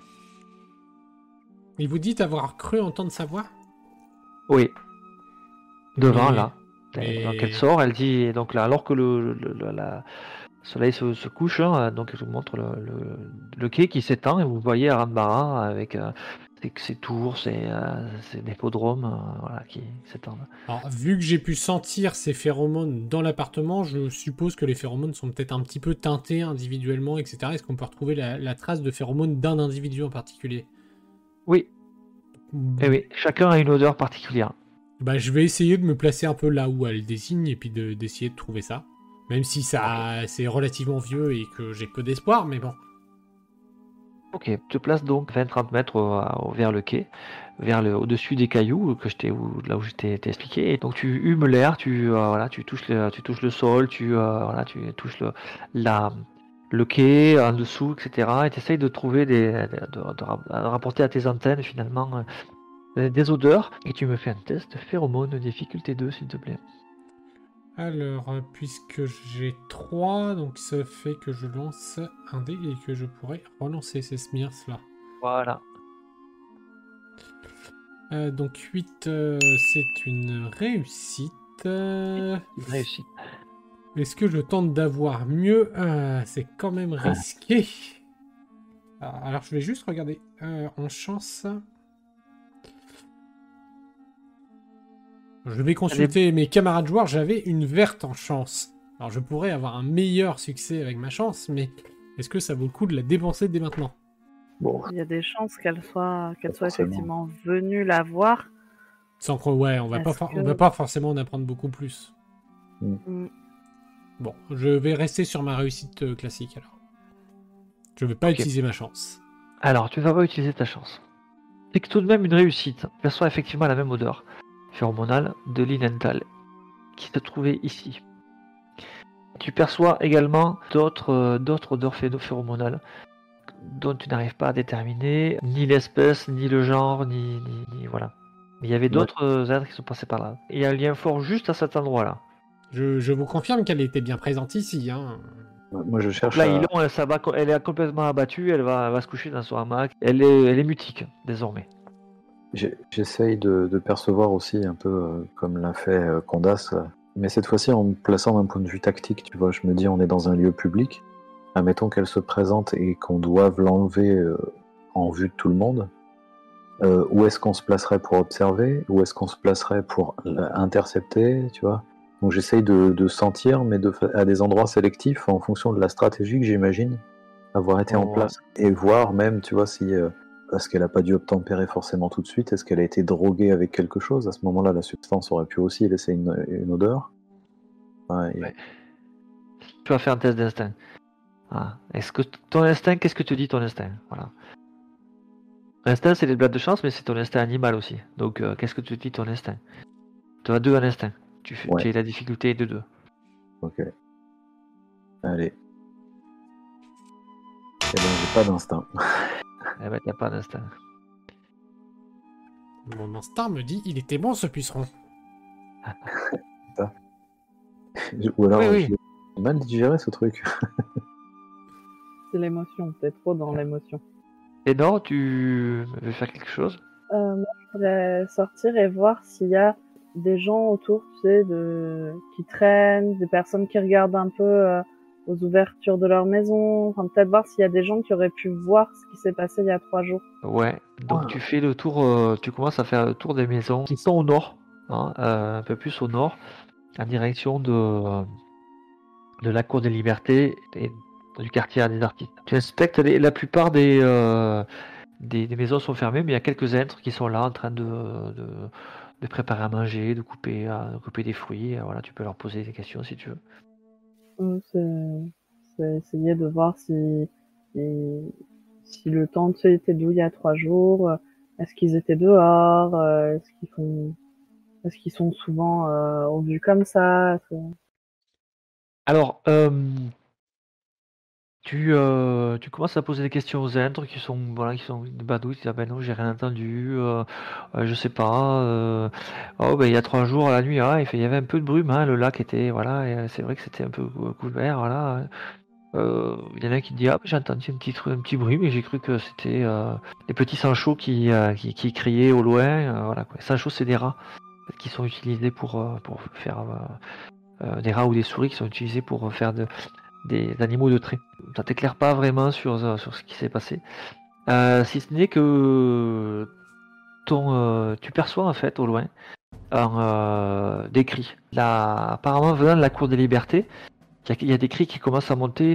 Il vous dit avoir cru entendre sa voix? Oui. Devant, Mais- là. Donc elle sort, elle dit, donc là, alors que le, le- le- la- le soleil se, se couche, hein, donc je vous montre le, le- le quai qui s'étend, et vous voyez Aranbara avec euh, ses, ses tours, ses, euh, ses hippodromes, euh, voilà, qui s'étendent. Alors, vu que j'ai pu sentir ces phéromones dans l'appartement, je suppose que les phéromones sont peut-être un petit peu teintés individuellement, etc. Est-ce qu'on peut retrouver la, la trace de phéromones d'un individu en particulier? Oui, eh oui, chacun a une odeur particulière. Bah, je vais essayer de me placer un peu là où elle désigne et puis de- d'essayer de, trouver ça. Même si ça c'est relativement vieux et que j'ai peu d'espoir, mais bon. Ok, tu te places donc 20-30 mètres au- au- vers le quai, vers le au-dessus des cailloux que je t'ai où- là où je t'ai expliqué. Et donc tu humes l'air, tu euh, voilà, tu touches le tu touches le sol, tu euh, voilà, tu touches le la le quai en dessous, etc. Et tu essayes de trouver des de, de- de rap- de rapporter à tes antennes finalement euh, des odeurs. Et tu me fais un test phéromone difficulté 2 s'il te plaît. Alors, euh, puisque j'ai 3, donc ça fait que je lance un dé et que je pourrais relancer ces smears là. Voilà. Euh, donc 8, euh, c'est une réussite. Euh, Une réussite. Est-ce que je tente d'avoir mieux Euh, C'est quand même risqué. Ah, Alors je vais juste regarder euh, en chance. Je vais consulter mes camarades joueurs. J'avais une verte en chance. Alors je pourrais avoir un meilleur succès avec ma chance, mais est-ce que ça vaut le coup de la dépenser dès maintenant? Bon, Il y a des chances qu'elle soit, qu'elle soit effectivement venue la voir. Sans que, ouais, on va pas, que- on va pas forcément en apprendre beaucoup plus. Mm. Bon, je vais rester sur ma réussite euh, classique alors. Je vais pas utiliser ma chance. Alors, tu vas pas utiliser ta chance. C'est que tout de même une réussite. Tu perçois effectivement la même odeur phéromonale de l'inental qui se trouvait ici. Tu perçois également d'autres euh, d'autres odeurs phé- phéromonales dont tu n'arrives pas à déterminer ni l'espèce, ni le genre, ni, ni, ni- voilà. Mais il y avait d'autres êtres qui sont passés par là. Il y a un lien fort juste à cet endroit-là. Je, je vous confirme qu'elle était bien présente ici. Hein. moi je cherche Là, à- Ilon, elle, s'abat co- elle est complètement abattue, elle va, elle va se coucher dans son hamac. Elle est, elle est mutique désormais. J'essaye de, de percevoir aussi un peu euh, comme l'a fait euh, Condas, euh, mais cette fois-ci en me plaçant d'un point de vue tactique, tu vois, je me dis on est dans un lieu public, admettons qu'elle se présente et qu'on doive l'enlever en vue de tout le monde, euh, où est-ce qu'on se placerait pour observer, où est-ce qu'on se placerait pour l'intercepter, tu vois? Donc j'essaye de, de sentir, mais de, à des endroits sélectifs en fonction de la stratégie que j'imagine avoir été en place, et voir même, tu vois, si... euh, parce qu'elle n'a pas dû obtempérer forcément tout de suite? Est-ce qu'elle a été droguée avec quelque chose? À ce moment-là, la substance aurait pu aussi laisser une, une odeur. Ouais, et- Ouais. Tu vas faire un test d'instinct. Ah. Est-ce que ton instinct, qu'est-ce que te dit ton instinct? Voilà. L'instinct, c'est les blagues de chance, mais c'est ton instinct animal aussi. Donc, euh, qu'est-ce que te dit ton instinct? Tu as deux en instinct. Tu, fais, Ouais. la difficulté de deux. Ok. Allez. Eh ben, j'ai pas d'instinct. Eh ben, t'as pas d'instinct. Mon instinct me dit il était bon ce puceron. Ou alors, Oui, oui. j'ai mal digéré ce truc. C'est l'émotion, t'es trop dans l'émotion. Et non, tu veux faire quelque chose? Euh, moi, je pourrais sortir et voir s'il y a des gens autour, tu sais, de... qui traînent, des personnes qui regardent un peu euh, aux ouvertures de leur maison. Enfin, peut-être voir s'il y a des gens qui auraient pu voir ce qui s'est passé il y a trois jours. Ouais. Donc, Ah. tu fais le tour, euh, tu commences à faire le tour des maisons qui sont au nord, hein, euh, un peu plus au nord, en direction de, de la Cour des Libertés et du quartier des artistes. Tu inspectes les- la plupart des, euh, des, des maisons sont fermées, mais il y a quelques êtres qui sont là en train de, de, de préparer à manger, de couper, de couper des fruits. Voilà, tu peux leur poser des questions si tu veux. C'est essayer de voir si, si, le temps tu sais, était d'où il y a trois jours. euh, Est-ce qu'ils étaient dehors euh, Est-ce qu'ils Est-ce qu'ils sont souvent euh, au vu comme ça Alors, tu, euh, tu commences à poser des questions aux êtres qui sont, voilà, qui sont badouilles, qui disent, ah ben non, j'ai rien entendu, euh, euh, je sais pas, oh ben il y a trois jours, la nuit, ah, il, y avait un peu de brume, hein, le lac était, voilà, et, c'est vrai que c'était un peu cou- couvert, voilà. Euh, Il y en a qui dit, ah, ben, j'ai entendu un petit, un petit bruit, mais j'ai cru que c'était euh, des petits sanchots qui, qui, criaient au loin, euh, voilà, quoi. C'est des rats qui sont utilisés pour, pour faire des rats ou des souris qui sont utilisés pour faire de, des animaux de trait. Ça t'éclaire pas vraiment sur, euh, sur ce qui s'est passé. Euh, si ce n'est que ton, euh, tu perçois en fait au loin un, des cris. Là, apparemment venant de la cour des libertés, il y, a- des cris qui commencent à monter,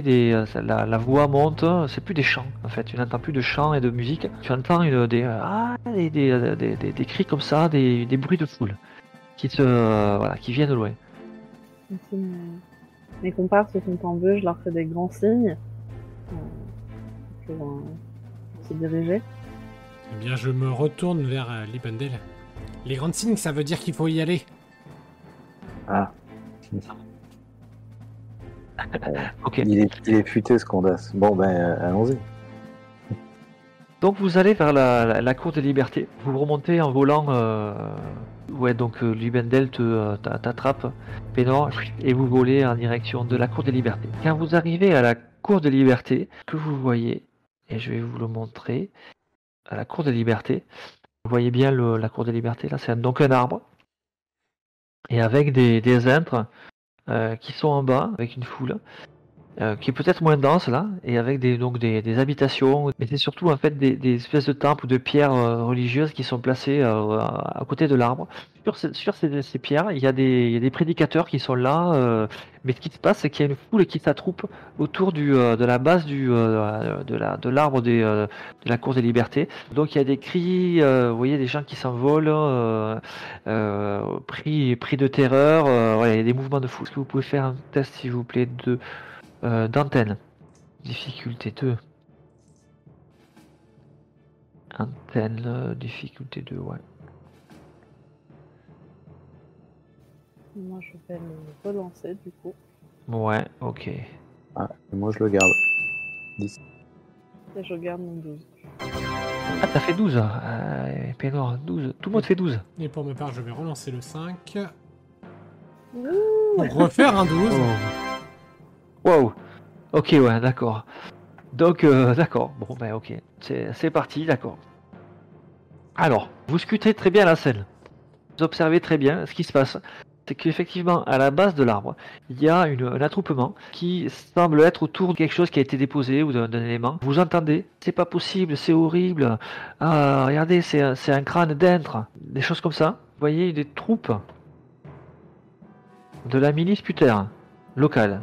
la, voix monte, c'est plus des chants en fait, tu n'entends plus de chants et de musique, tu entends une, des, ah, des, des, cris comme ça, des, bruits de foule qui, te, voilà, qui viennent au loin. Mes, compars se sont en vue, je leur fais des grands signes euh, pour, euh, se diriger. Eh bien, je me retourne vers euh, Libendel. Les grands signes, ça veut dire qu'il faut y aller. Ah. Ok. Il est, il est futé ce Condas. Bon, ben, euh, allons-y. Donc vous allez vers la, la- la cour des libertés. Vous remontez en volant. euh, Ouais, donc euh, Libendel te, euh, t'a- t'attrape, Pénor, et vous volez en direction de la cour des libertés. Quand vous arrivez à la cour des libertés, ce que vous voyez, et je vais vous le montrer, à la cour des libertés, Vous voyez bien le- la cour des libertés, là, c'est donc un arbre. Et avec des, des intres euh, qui sont en bas, avec une foule, euh, qui est peut-être moins dense là, et avec des, donc des, habitations, mais c'est surtout en fait des, espèces de temples ou de pierres euh, religieuses qui sont placées euh, à, côté de l'arbre. Sur, ce- sur ces, pierres, il y, a des, prédicateurs qui sont là, mais ce qui se passe, c'est qu'il y a une foule qui s'attroupe autour de la base de la- de l'arbre de la course des libertés. Donc il y a des cris, vous voyez des gens qui s'envolent, pris, de terreur, il y a des mouvements de foule. Est-ce que vous pouvez faire un test s'il vous plaît de euh, d'antenne Difficulté 2. Antenne, euh, difficulté 2, ouais. Moi, je vais le relancer du coup. Ouais, ok. Ah, moi je le garde. Et je garde mon 12. Ah, t'as fait 12 euh, Pénor, 12. Tout le monde fait 12. Et pour ma part, je vais relancer le 5 Ouh, pour refaire un 12. Wow. Ok, ouais, d'accord. Donc, euh, d'accord. Bon, ben, ok. C'est parti, d'accord. Alors, vous scrutez très bien la scène. Vous observez très bien ce qui se passe. C'est qu'effectivement, à la base de l'arbre, il y a un attroupement qui semble être autour de quelque chose qui a été déposé ou d'un élément. Vous entendez C'est pas possible, c'est horrible. Ah, regardez, c'est un- crâne d'entre. Des choses comme ça. Vous voyez des troupes de la milice puter locale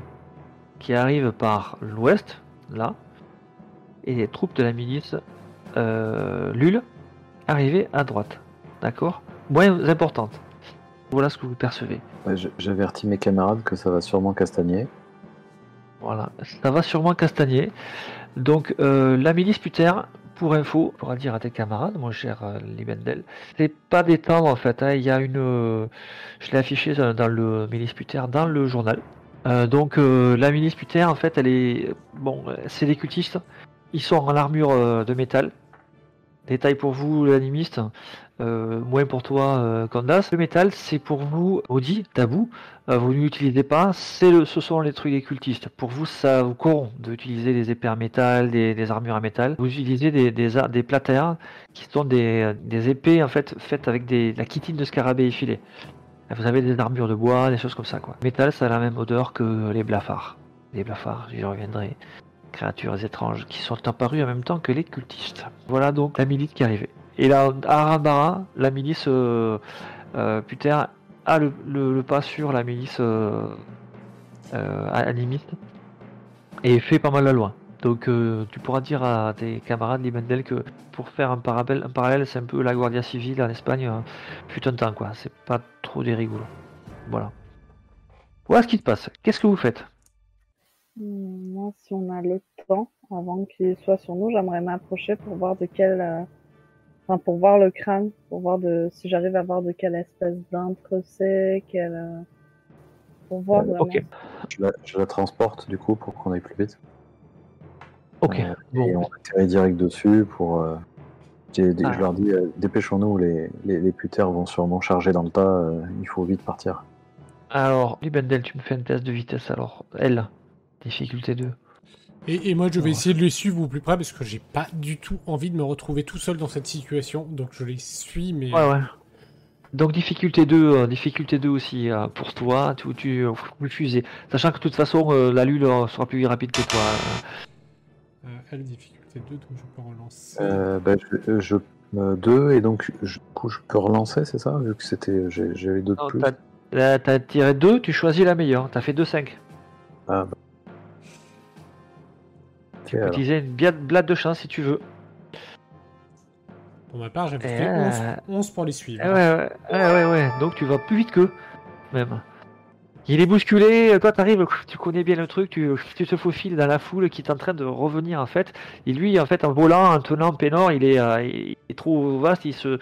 qui arrivent par l'ouest, là, et les troupes de la milice euh, Lul arrivées à droite. D'accord? Moins importantes. Voilà ce que vous percevez. Ouais, J'avertis mes camarades que ça va sûrement castagner. Voilà, ça va sûrement castagner. Donc, euh, la milice puter, pour info, tu pourras dire à tes camarades, mon cher euh, Libendel, c'est pas des tendres en fait. hein, Il y a une. euh, je l'ai affiché dans, dans le milice puter dans le journal. Euh, donc, euh, la milice puter, en fait, elle est. Bon, c'est des cultistes. Ils sont en armure euh, de métal. Détail pour vous, l'animiste. Moins pour toi, Candace. Le métal, c'est pour vous, Audi, tabou. Vous n'utilisez pas, c'est ce sont les trucs des cultistes. Pour vous, ça vous corrompt d'utiliser des épées en métal, des, armures en métal. Vous utilisez des, des, des plateas qui sont des, épées en fait faites avec des, de la chitine de scarabée effilée. Vous avez des armures de bois, des choses comme ça quoi. Métal, ça a la même odeur que les blafards. Les blafards, j'y reviendrai. Créatures étranges qui sont apparues en même temps que les cultistes. Voilà donc la milice qui est arrivée. Et là, à Arambara, la milice euh, euh, puter a le pas sur la milice euh, euh, animiste et fait pas mal la loi. Donc euh, tu pourras dire à tes camarades Libendel que pour faire un parallèle, un parallèle c'est un peu la Guardia Civile en Espagne, euh, fut un temps quoi. C'est pas trop des rigolos. Voilà. Voilà ce qui se passe. Qu'est-ce que vous faites? Hmm, Moi, si on a le temps, avant qu'il soit sur nous, j'aimerais m'approcher pour voir de quel. euh, Enfin, pour voir le crâne, pour voir de si j'arrive à voir de quelle espèce d'intre c'est, quel. euh, Pour voir Euh. Ok. Je la, je la transporte du coup pour qu'on aille plus vite. Ok. Euh, Bon. Et on atterrit direct dessus pour. euh, Ah. Je leur dis euh, dépêchons-nous, les, les, vont sûrement charger dans le tas, euh, il faut vite partir. Alors, Libendel, tu me fais un test de vitesse alors. L. Difficulté 2. Et, et moi, je vais Ouais. essayer de les suivre au plus près parce que j'ai pas du tout envie de me retrouver tout seul dans cette situation. Donc, je les suis, mais. Ouais, ouais. Donc difficulté 2, euh, difficulté 2 aussi euh, pour toi, tu, tu euh. Sachant que de toute façon, euh, la lune sera plus rapide que toi. Euh. Euh, difficulté 2, donc je peux relancer. Euh, bah, je, je euh, deux et donc je, du coup, je peux relancer, c'est ça Vu que c'était j'ai- j'avais deux de Non, plus. t'as- T'as tiré 2, tu choisis la meilleure. T'as fait 2-5. Ah, bah. Tu peux alors. utiliser une blade de chance si tu veux. Pour ma part, j'ai fait euh, 11, 11 pour les suivre. Ouais, ouais, ouais, ouais, ouais. Donc tu vas plus vite qu'eux, même. Il est bousculé, toi t'arrives, tu connais bien le truc, tu, te faufiles dans la foule qui est en train de revenir en fait. Et lui, en fait, en volant, en tenant Pénor, il est, euh, il est trop vaste, il se,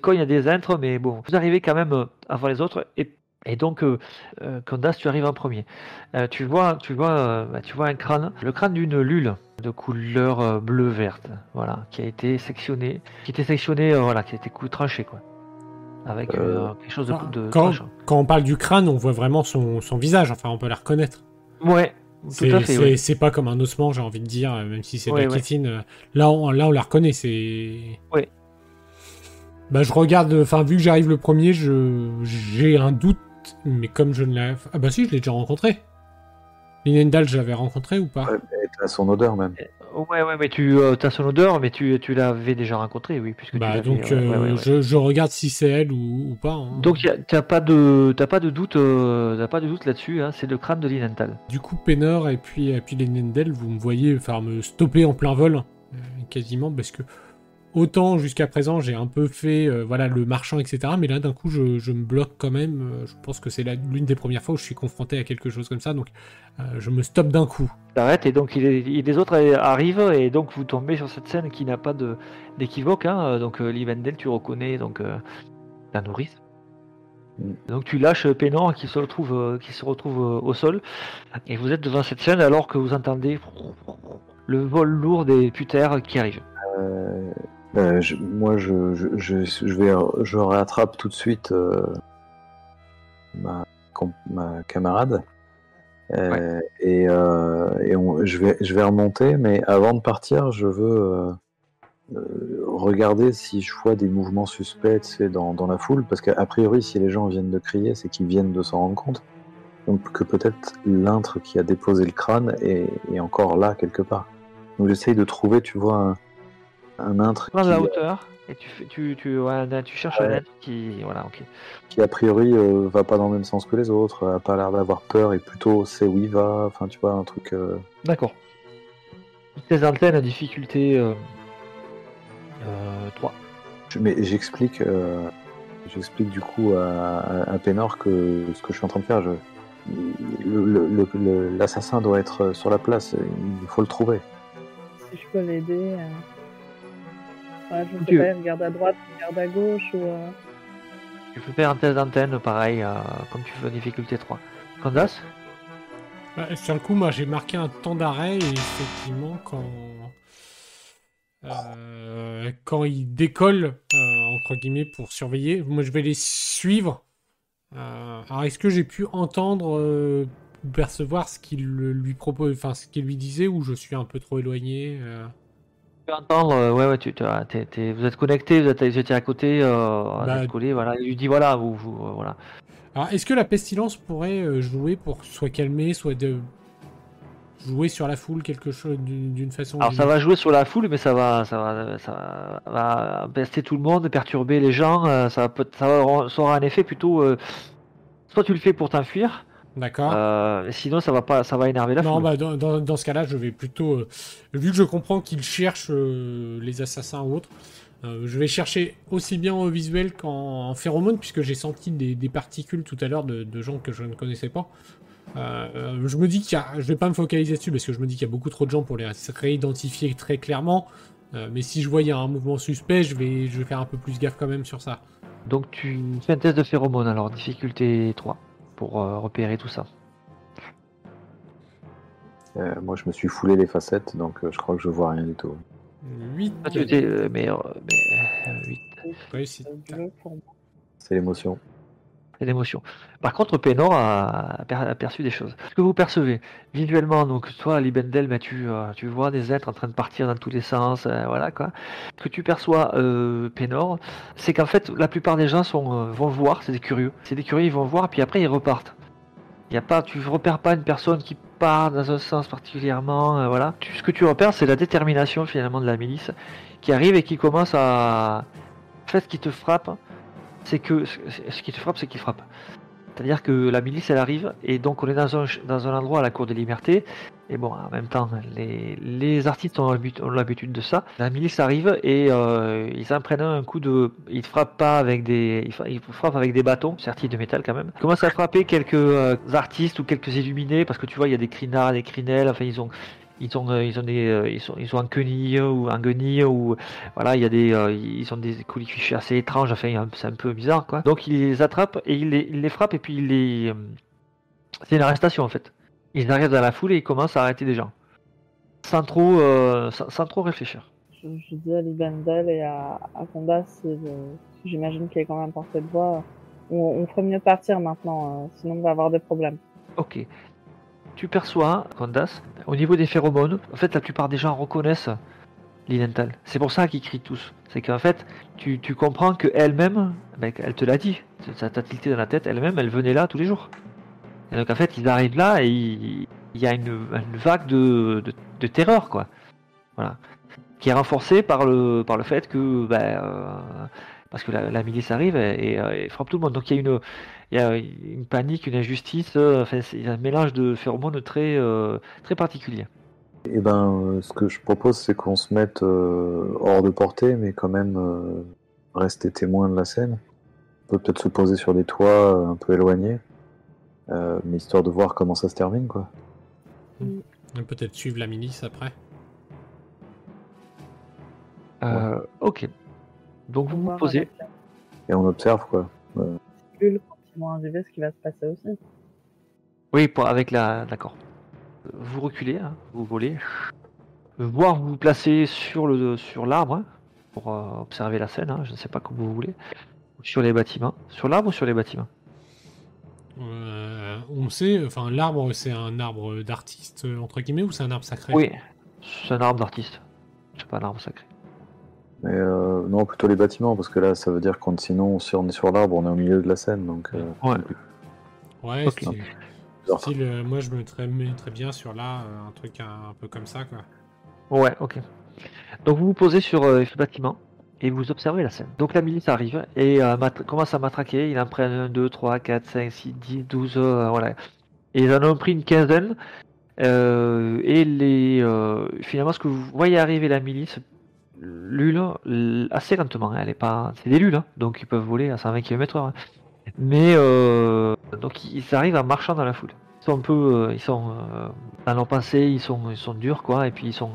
cogne à des intres, mais bon, vous arrivez quand même euh, avant les autres. Et, donc, euh, euh, Candace, tu arrives en premier. Euh, tu vois, tu vois, euh, bah, tu vois un crâne, le crâne d'une lule de couleur euh, bleu-verte, voilà, qui a été sectionné, qui était sectionné, euh, voilà, qui a été tranché quoi, avec Euh, euh, quelque chose de, quand, quand on parle du crâne, on voit vraiment son, son visage. Enfin, on peut la reconnaître. Ouais, C'est ouais. c'est pas comme un ossement, j'ai envie de dire, euh, même si c'est de Ouais, la ouais. kétine. Là, on, là, on la reconnaît. C'est. Bah, je regarde, enfin, vu que j'arrive le premier, je j'ai un doute, mais comme je ne l'ai. Ah, bah, si, je l'ai déjà rencontré. Linendal, je l'avais rencontré ou pas Ouais, t'as son odeur même. Ouais, ouais, mais tu as son odeur, mais tu, tu l'avais déjà rencontré, oui. Puisque tu Bah, l'avais, donc, euh, ouais, ouais. Je, je regarde si c'est elle ou, ou pas. hein. Donc t'as pas de t'as pas de doute euh, t'as pas de doute là-dessus hein, c'est le crâne de Linenthal. Du coup, Penor et puis, et puis Linendal, vous me voyez enfin, me stopper en plein vol, euh, quasiment, parce que autant jusqu'à présent j'ai un peu fait euh, voilà le marchand, etc. Mais là, d'un coup, je, je me bloque quand même. euh, Je pense que c'est l'une des premières fois où je suis confronté à quelque chose comme ça, donc euh, je me stoppe d'un coup. T'arrêtes et donc il est- il- les autres arrivent et donc vous tombez sur cette scène qui n'a pas de d'équivoque hein. Donc euh, Livendel tu reconnais donc euh, la nourrice. Mm. Donc tu lâches Pénor qui se retrouve euh, qui se retrouve euh, au sol et vous êtes devant cette scène alors que vous entendez le vol lourd des putères qui arrivent. Euh, je- moi, je, je, je, vais, je rattrape tout de suite euh, ma, ma camarade. Euh, Et, euh, et on- je, vais, je vais remonter, mais avant de partir, je veux euh, euh, regarder si je vois des mouvements suspects dans, dans la foule, parce qu'a priori, si les gens viennent de crier, c'est qu'ils viennent de s'en rendre compte. Donc que peut-être l'intre qui a déposé le crâne est, est encore là quelque part. Donc j'essaye de trouver, tu vois, un, un intre Prends qui, la hauteur et tu fais tu tu ouais, tu cherches un être qui voilà ok. qui a priori euh, va pas dans le même sens que les autres, a pas l'air d'avoir peur et plutôt sait où il va, enfin tu vois, un truc... euh, D'accord. Les antennes à difficulté euh, euh, 3. je- mais j'explique euh, j'explique du coup à, à, à Pénor que ce que je suis en train de faire, je... l'assassin doit être sur la place, il faut le trouver. Si je peux l'aider. euh, Ouais, je sais Tu- pas, il regarde à droite, regarde à gauche ou. euh, Tu peux faire un test d'antenne pareil euh, comme tu veux difficulté 3. Candace Ouais, sur le coup, moi, j'ai marqué un temps d'arrêt et effectivement, quand euh, quand ils décollent euh, entre guillemets pour surveiller, moi, je vais les suivre. Euh, alors, est-ce que j'ai pu entendre euh, ou percevoir ce qu'il lui propose, enfin ce qu'il lui disait, ou je suis un peu trop éloigné euh? Peux entendre, euh, ouais, ouais, tu, tu- ah, t'es- t'es- vous êtes connectés, vous êtes, vous étiez à côté, euh, vous Bah, êtes collés, voilà. Il lui dit voilà, vous, vous, euh, voilà. Alors, est-ce que la pestilence pourrait euh, jouer pour soit calmer, soit de jouer sur la foule quelque chose d'une d'une façon ou Alors d'une ça autre? va jouer sur la foule, mais ça va, ça va, ça va pester tout le monde, perturber les gens. euh, ça va, peut- ça va- ça aura un effet plutôt. euh, soit tu le fais pour t'enfuir, D'accord. euh, sinon ça va pas, ça va énerver la Non, foule. bah, dans, dans- dans ce cas-là, je vais plutôt. euh, vu que je comprends qu'ils cherchent euh, les assassins ou autres, je vais chercher aussi bien au visuel qu'en en phéromone, puisque j'ai senti des, des particules tout à l'heure de, de gens que je ne connaissais pas. Je me dis qu'il y a. Je vais pas me focaliser dessus, parce que je me dis qu'il y a beaucoup trop de gens pour les réidentifier très clairement. Mais si je a un mouvement suspect, je vais, je vais faire un peu plus gaffe quand même sur ça. Donc tu fais un test de phéromone, alors difficulté 3, pour euh, repérer tout ça. Euh, moi je me suis foulé les facettes, donc euh, je crois que je vois rien du tout. 8 Ah, tu étais, euh, mais, euh, mais, euh, huit. réussite. euh, du jeu pour moi. C'est l'émotion. L'émotion. Par contre, Pénor a aperçu des choses. Ce que vous percevez visuellement, donc toi, Libendel, ben, tu, euh, tu vois des êtres en train de partir dans tous les sens, euh, voilà quoi. Ce que tu perçois, euh, Pénor, c'est qu'en fait, la plupart des gens sont, euh, vont voir, c'est des curieux. C'est des curieux, ils vont voir, puis après ils repartent. Y a pas, tu repères pas une personne qui part dans un sens particulièrement, voilà. Ce que tu repères, c'est la détermination finalement de la milice qui arrive et qui commence à. En fait, qui te frappe, c'est que ce qui te frappe, c'est qu'il frappe. C'est-à-dire que la milice, elle arrive, et donc on est dans un, dans un endroit à la Cour des Libertés, et bon, en même temps, les, les artistes ont l'habitude de ça. La milice arrive, et euh, ils en prennent un coup de... Ils frappent pas avec des... Ils, fra- ils frappent avec des bâtons, sertis de métal quand même. Ils commencent à frapper quelques euh, artistes ou quelques illuminés, parce que tu vois, il y a des crinards, des crinelles, enfin, ils ont... Ils ont, euh, ils ont des, euh, ils sont, ils ont un quenille ou un guenille ou voilà, il y a des, euh, ils ont des colifichés assez étranges. Enfin, c'est un peu bizarre, quoi. Donc, il les attrape et il les, il les frappe et puis il les, c'est une arrestation en fait. Ils arrivent dans la foule et ils commencent à arrêter des gens, sans trop, euh, sans, sans trop réfléchir. Je, je dis à Libendel et à, à si, j'imagine qu'il est quand même porté de voix, on, on ferait mieux partir maintenant, euh, sinon on va avoir des problèmes. Ok. Tu perçois, Candace, au niveau des phéromones, en fait, la plupart des gens reconnaissent Linenthal. C'est pour ça qu'ils crient tous. C'est qu'en fait, tu, tu comprends qu'elle-même, ben, elle te l'a dit, ça t'a tilté dans la tête, elle-même, elle venait là tous les jours. Et donc en fait, ils arrivent là et il, y a une, vague de, de, terreur, quoi. Voilà. Qui est renforcée par le, par le fait que, ben, euh, parce que la, milice arrive et, et, et frappe tout le monde. Donc il y a une, il y a une panique, une injustice, euh, enfin, c'est- il y a un mélange de phéromones très, euh, très particulier. Eh ben, euh, ce que je propose, c'est qu'on se mette euh, hors de portée, mais quand même euh, rester témoin de la scène. On peut peut-être se poser sur des toits euh, un peu éloignés, euh, mais histoire de voir comment ça se termine, quoi. Et Peut-être suivre la milice après. Euh, ok. Donc vous vous posez. Et on observe, quoi. ils vont arriver ce qui va se passer aussi. Oui, pour, avec la. D'accord. Vous reculez, hein, vous volez. Voire vous vous placez sur le sur l'arbre hein, pour euh, observer la scène. hein, je ne sais pas comme vous voulez. Ou Sur les bâtiments. Sur l'arbre ou sur les bâtiments? Euh, on sait, enfin, l'arbre, c'est un arbre d'artiste, euh, entre guillemets, ou c'est un arbre sacré? Oui. C'est un arbre d'artiste. C'est pas un arbre sacré. Mais euh, non, plutôt les bâtiments, parce que là, ça veut dire qu'on sinon, si on est sur l'arbre, on est au milieu de la scène, donc. euh, Ouais. Ouais, Ok. c'est- bizarre. style, euh, moi je me mettrais, mettrais bien sur là, euh, un truc un, un peu comme ça, quoi. Ouais, ok. Donc vous vous posez sur euh, ce bâtiment et vous observez la scène. Donc la milice arrive et euh, mat- commence à matraquer. Il en prennent 1, 2, 3, 4, 5, 6, 10, 12, euh, voilà. Et ils en ont pris une quinzaine. Euh, et les, euh, finalement, ce que vous voyez arriver la milice, Lule, l- assez lentement. hein, elle est pas, c'est des lules, donc ils peuvent voler à 120 km/h. hein. Mais euh, donc ils arrivent en marchant dans la foule. Ils sont un peu, euh, ils sont euh, dans leur pensée, ils sont, ils sont durs quoi, et puis ils sont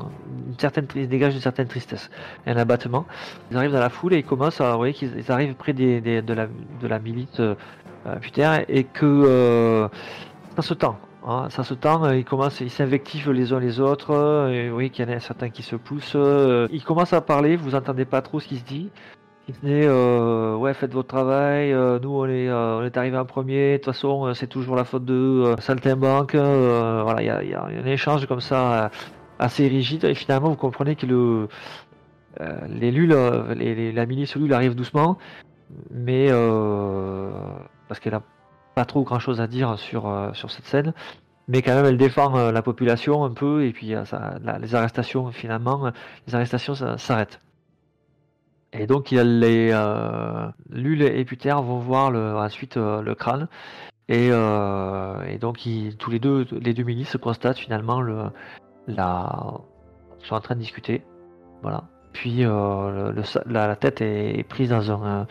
une certaine, ils dégagent une certaine tristesse, un abattement. Ils arrivent dans la foule et ils commencent à, vous voyez qu'ils ils arrivent près des, des- de la, de la euh, putain, et que euh, ça se hein, ça se tend, euh, ils commencent, ils s'invectivent les uns les autres. euh, Et voyez qu'il y en a certains qui se poussent. euh, ils commencent à parler, vous entendez pas trop ce qui se dit. Si ouais, faites votre travail. nous, on est, euh, arrivé en premier. De toute façon, c'est toujours la faute de euh, Saltimbanque. voilà, il y a, un échange comme ça assez rigide. Et finalement, vous comprenez que le, les lules, les, les- la milice Lul arrive doucement, mais parce qu'elle a pas trop grand chose à dire sur, euh, sur cette scène. Mais quand même, elle défend euh, la population un peu, et puis euh, les arrestations, finalement, les arrestations s'arrêtent. Et donc, il les euh, Lul et Puter vont voir le, ensuite le crâne, et, et donc tous les deux, les deux milices constatent finalement le, la, sont en train de discuter, voilà. Puis la, la tête est, prise dans un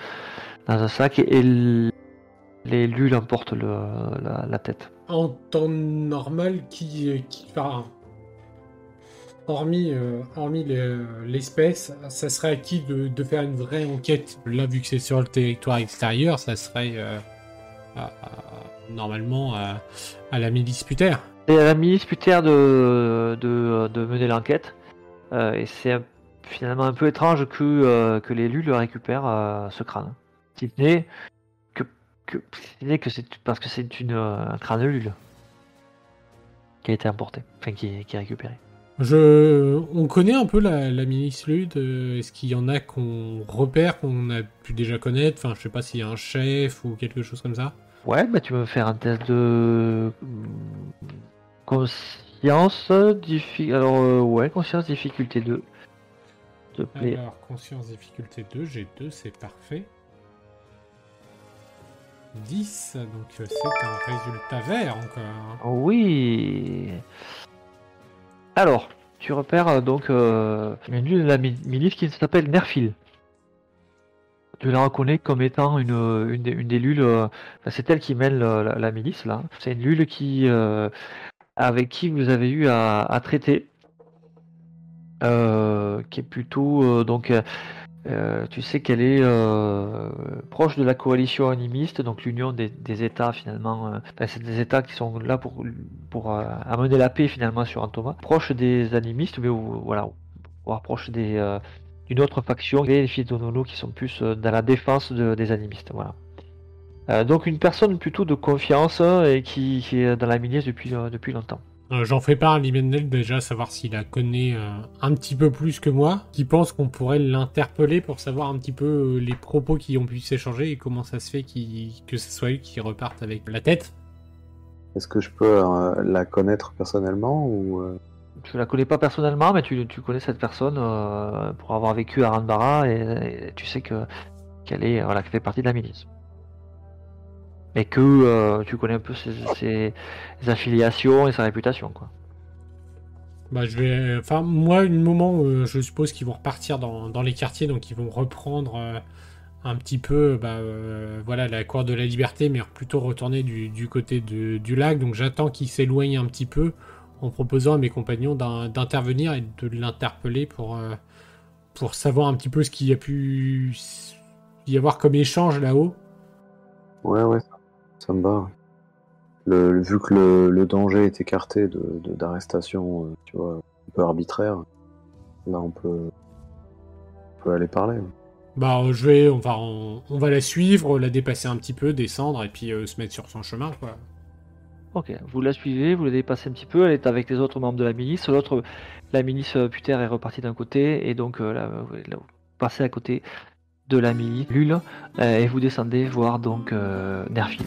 dans un sac et, et les Lul emportent le, la, la tête. En temps normal, qui, euh, qui enfin, hormis, euh, hormis l'espèce, ça serait à qui de, de faire une vraie enquête Là, vu que c'est sur le territoire extérieur, ça serait euh, à- à- normalement à, à la milice putaire. C'est à la milice Puter de, de, de mener l'enquête. euh, et c'est finalement un peu étrange que, que les Lul récupèrent ce crâne. Si que, que, c'est parce que c'est une, euh, un Lul qui a été importé, enfin qui est, qui est récupéré. Je, on connaît un peu la, la milice Lude. euh, Est-ce qu'il y en a qu'on repère, qu'on a pu déjà connaître? Enfin, je sais pas s'il y a un chef ou quelque chose comme ça. Ouais, bah tu veux me faire un test de hum, conscience, diffi... alors euh, ouais, conscience difficulté 2. S'il te plaît. Alors, conscience difficulté 2, j'ai 2, c'est parfait. 10, donc euh, c'est un résultat vert encore. Oui. Alors, tu repères euh, donc euh, une de la mi- milice qui s'appelle Nerfil. Tu la reconnais comme étant une, une, des, une des lules. euh, enfin, c'est elle qui mène la, milice là. C'est une lule qui, euh, avec qui vous avez eu à, à traiter, euh, qui est plutôt euh, donc. Euh, tu sais qu'elle est euh, proche de la coalition animiste, donc l'union des, États finalement. euh, c'est des États qui sont là pour, amener la paix finalement sur Antoma. Proche des animistes, mais voilà, voire proche d'une autre faction, les Fidonono qui sont plus dans la défense de- des animistes. Voilà. Donc une personne plutôt de confiance euh, et qui, qui est dans la milice depuis, depuis longtemps. Euh, J'en fais part à Libendel déjà, savoir s'il la connaît euh, un petit peu plus que moi, qui pense qu'on pourrait l'interpeller pour savoir un petit peu euh, les propos qui ont pu s'échanger et comment ça se fait que ce soit lui qui reparte avec la tête. Est-ce que je peux euh, la connaître personnellement ou euh, Tu la connais pas personnellement, mais tu, tu connais cette personne euh, pour avoir vécu à Ranbara et, et tu sais que qu'elle est voilà, fait partie de la milice. Et que euh, tu connais un peu ses, ses- ses affiliations et sa réputation, quoi. Bah, je vais. Enfin, moi, une moment, euh, je suppose qu'ils vont repartir dans, dans les quartiers, donc ils vont reprendre euh, un petit peu, bah, euh, voilà, la cour de la liberté, mais plutôt retourner du, du côté de- du lac. Donc j'attends qu'ils s'éloignent un petit peu en proposant à mes compagnons d'in- d'intervenir et de l'interpeller pour, euh, pour savoir un petit peu ce qu'il y a pu y avoir comme échange là-haut. Ouais, ouais, ça, ça me va. Le, vu que le, le danger est écarté de de- d'arrestation, euh, tu vois, un peu arbitraire, là on peut, on peut aller parler. Bah, euh, je vais, on va, on, on va la suivre, la dépasser un petit peu, descendre et puis euh, se mettre sur son chemin, quoi. Ok, vous la suivez, vous la dépassez un petit peu, elle est avec les autres membres de la milice. L'autre, la milice Puter est repartie d'un côté, et donc euh, là, vous là, vous passez à côté de la milice Lul, euh, et vous descendez voir donc euh, Nerfil.